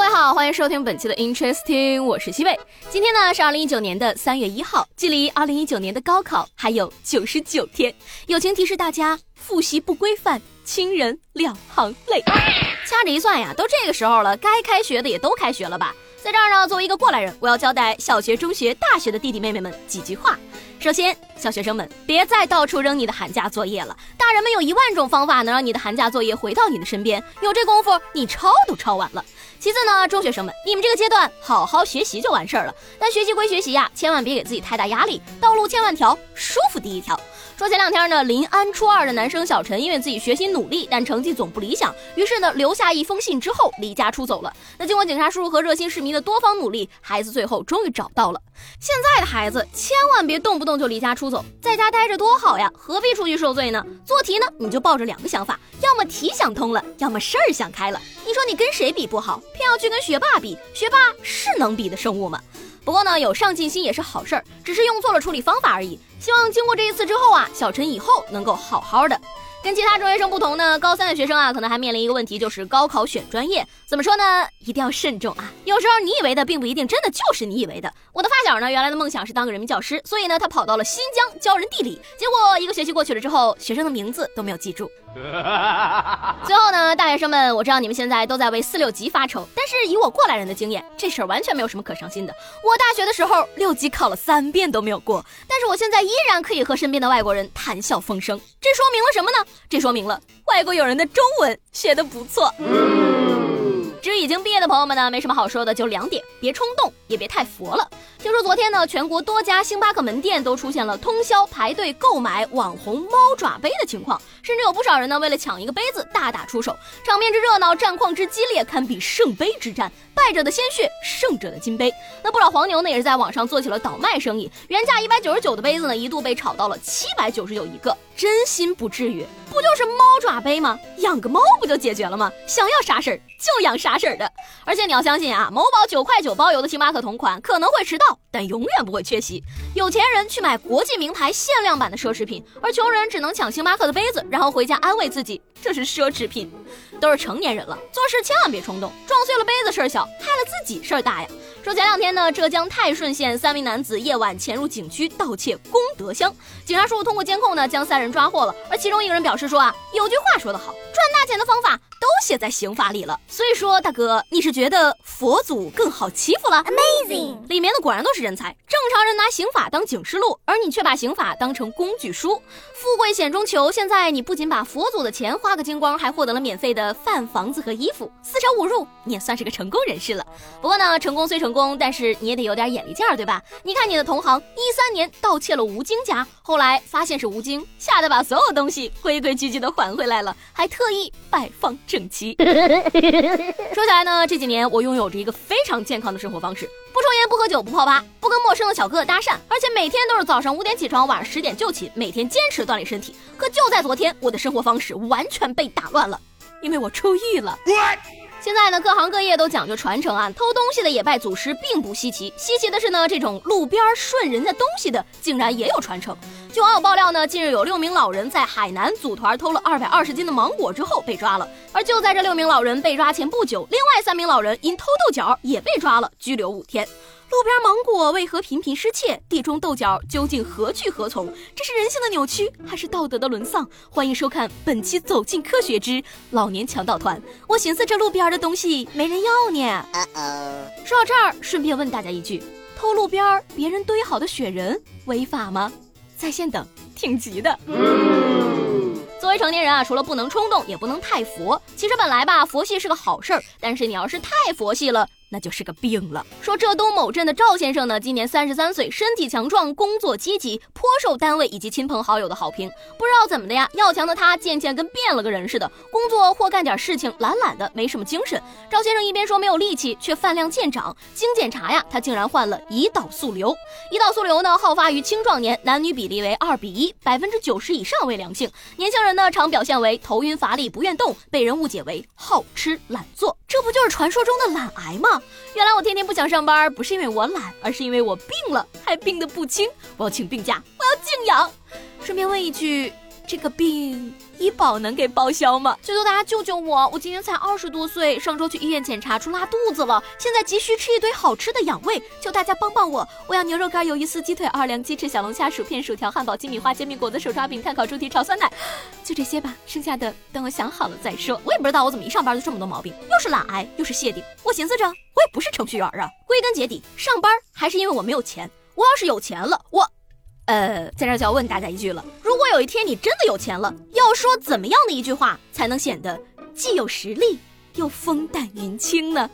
各位好，欢迎收听本期的 Interesting，我是西贝。今天呢是二零一九年的三月一号，距离二零一九年的高考还有九十九天。友情提示大家，复习不规范，亲人两行泪。掐指一算呀，都这个时候了，该开学的也都开学了吧？在这儿呢，作为一个过来人，我要交代小学、中学、大学的弟弟妹妹们几句话。首先，小学生们别再到处扔你的寒假作业了，大人们有一万种方法能让你的寒假作业回到你的身边，有这功夫你抄都抄完了。其次呢，中学生们，你们这个阶段好好学习就完事儿了。但学习归学习呀，千万别给自己太大压力，道路千万条，舒服第一条。说前两天呢，临安初二的男生小陈，因为自己学习努力，但成绩总不理想，于是呢留下一封信之后离家出走了。那经过警察叔叔和热心市民的多方努力，孩子最后终于找到了。现在的孩子千万别动不动就离家出走，在家待着多好呀，何必出去受罪呢？做题呢，你就抱着两个想法，要么题想通了，要么事儿想开了。你说你跟谁比不好，偏要去跟学霸比？学霸是能比的生物吗？不过呢，有上进心也是好事儿，只是用错了处理方法而已。希望经过这一次之后啊，小陈以后能够好好的。跟其他中学生不同呢，高三的学生啊，可能还面临一个问题，就是高考选专业。怎么说呢？一定要慎重啊！有时候你以为的，并不一定真的就是你以为的。我的发小呢，原来的梦想是当个人民教师，所以呢，他跑到了新疆教人地理。结果一个学期过去了之后，学生的名字都没有记住。最后呢，大学生们，我知道你们现在都在为四六级发愁，但是以我过来人的经验，这事儿完全没有什么可伤心的。我大学的时候六级考了三遍都没有过，但是我现在依然可以和身边的外国人谈笑风生。这说明了什么呢？这说明了外国友人的中文学得不错。至于已经毕业的朋友们呢，没什么好说的，就两点：别冲动，也别太佛了。听说昨天呢，全国多家星巴克门店都出现了通宵排队购买网红猫爪杯的情况，甚至有不少人呢为了抢一个杯子大打出手，场面之热闹，战况之激烈，堪比圣杯之战。败者的鲜血，胜者的金杯。那不少黄牛呢，也是在网上做起了倒卖生意，原价一百九十九的杯子呢，一度被炒到了七百九十九一个。真心不至于，不就是猫爪杯吗？养个猫不就解决了吗？想要啥事儿就养啥事儿的。而且你要相信啊，某宝九块九包邮的星巴克同款可能会迟到，但永远不会缺席。有钱人去买国际名牌限量版的奢侈品，而穷人只能抢星巴克的杯子，然后回家安慰自己这是奢侈品。都是成年人了，做事千万别冲动，撞碎了杯子事儿小，害了自己事儿大呀。说前两天呢，浙江泰顺县三名男子夜晚潜入景区盗窃功德箱，警察叔叔通过监控呢，将三人抓获了。而其中一个人表示师说啊，有句话说得好，赚大钱的方法。都写在刑法里了，所以说大哥，你是觉得佛祖更好欺负了？Amazing，里面的果然都是人才。正常人拿刑法当警示录，而你却把刑法当成工具书。富贵险中求，现在你不仅把佛祖的钱花个精光，还获得了免费的饭、房子和衣服，四舍五入，你也算是个成功人士了。不过呢，成功虽成功，但是你也得有点眼力劲儿，对吧？你看你的同行，一三年盗窃了吴京家，后来发现是吴京，吓得把所有东西规规矩矩的还回来了，还特意摆放。整齐。说起来呢，这几年我拥有着一个非常健康的生活方式，不抽烟，不喝酒，不泡吧，不跟陌生的小哥哥搭讪，而且每天都是早上五点起床，晚上十点就起，每天坚持锻炼身体。可就在昨天，我的生活方式完全被打乱了，因为我出狱了。现在呢，各行各业都讲究传承啊，偷东西的也拜祖师，并不稀奇。稀奇的是呢，这种路边顺人家东西的，竟然也有传承。据网友爆料呢，近日有六名老人在海南组团偷了二百二十斤的芒果之后被抓了。而就在这六名老人被抓前不久，另外三名老人因偷豆角也被抓了，拘留五天。路边芒果为何频频失窃？地中豆角究竟何去何从？这是人性的扭曲，还是道德的沦丧？欢迎收看本期《走进科学之老年强盗团》。我寻思这路边的东西没人要呢。说到这儿，顺便问大家一句：偷路边别人堆好的雪人违法吗？在线等，挺急的。作为成年人啊，除了不能冲动，也不能太佛。其实本来吧，佛系是个好事儿，但是你要是太佛系了。那就是个病了。说浙东某镇的赵先生呢，今年三十三岁，身体强壮，工作积极，颇受单位以及亲朋好友的好评。不知道怎么的呀，要强的他渐渐跟变了个人似的，工作或干点事情懒懒的，没什么精神。赵先生一边说没有力气，却饭量渐长。经检查呀，他竟然患了胰岛素瘤。胰岛素瘤呢，好发于青壮年，男女比例为二比一，百分之九十以上为良性。年轻人呢，常表现为头晕乏力、不愿动，被人误解为好吃懒做。这不就是传说中的懒癌吗？原来我天天不想上班，不是因为我懒，而是因为我病了，还病得不轻。我要请病假，我要静养。顺便问一句，这个病？医保能给报销吗？求求大家救救我！我今年才二十多岁，上周去医院检查出拉肚子了，现在急需吃一堆好吃的养胃，求大家帮帮我！我要牛肉干、鱿鱼丝、鸡腿、二两鸡翅、小龙虾、薯片、薯条、汉堡、鸡米花、煎饼果子、手抓饼、炭烤猪蹄、炒酸奶，就这些吧，剩下的等我想好了再说。我也不知道我怎么一上班就这么多毛病，又是懒癌，又是谢顶。我寻思着，我也不是程序员啊。归根结底，上班还是因为我没有钱。我要是有钱了，我。呃，在这就要问大家一句了：如果有一天你真的有钱了，要说怎么样的一句话才能显得既有实力又风淡云轻呢？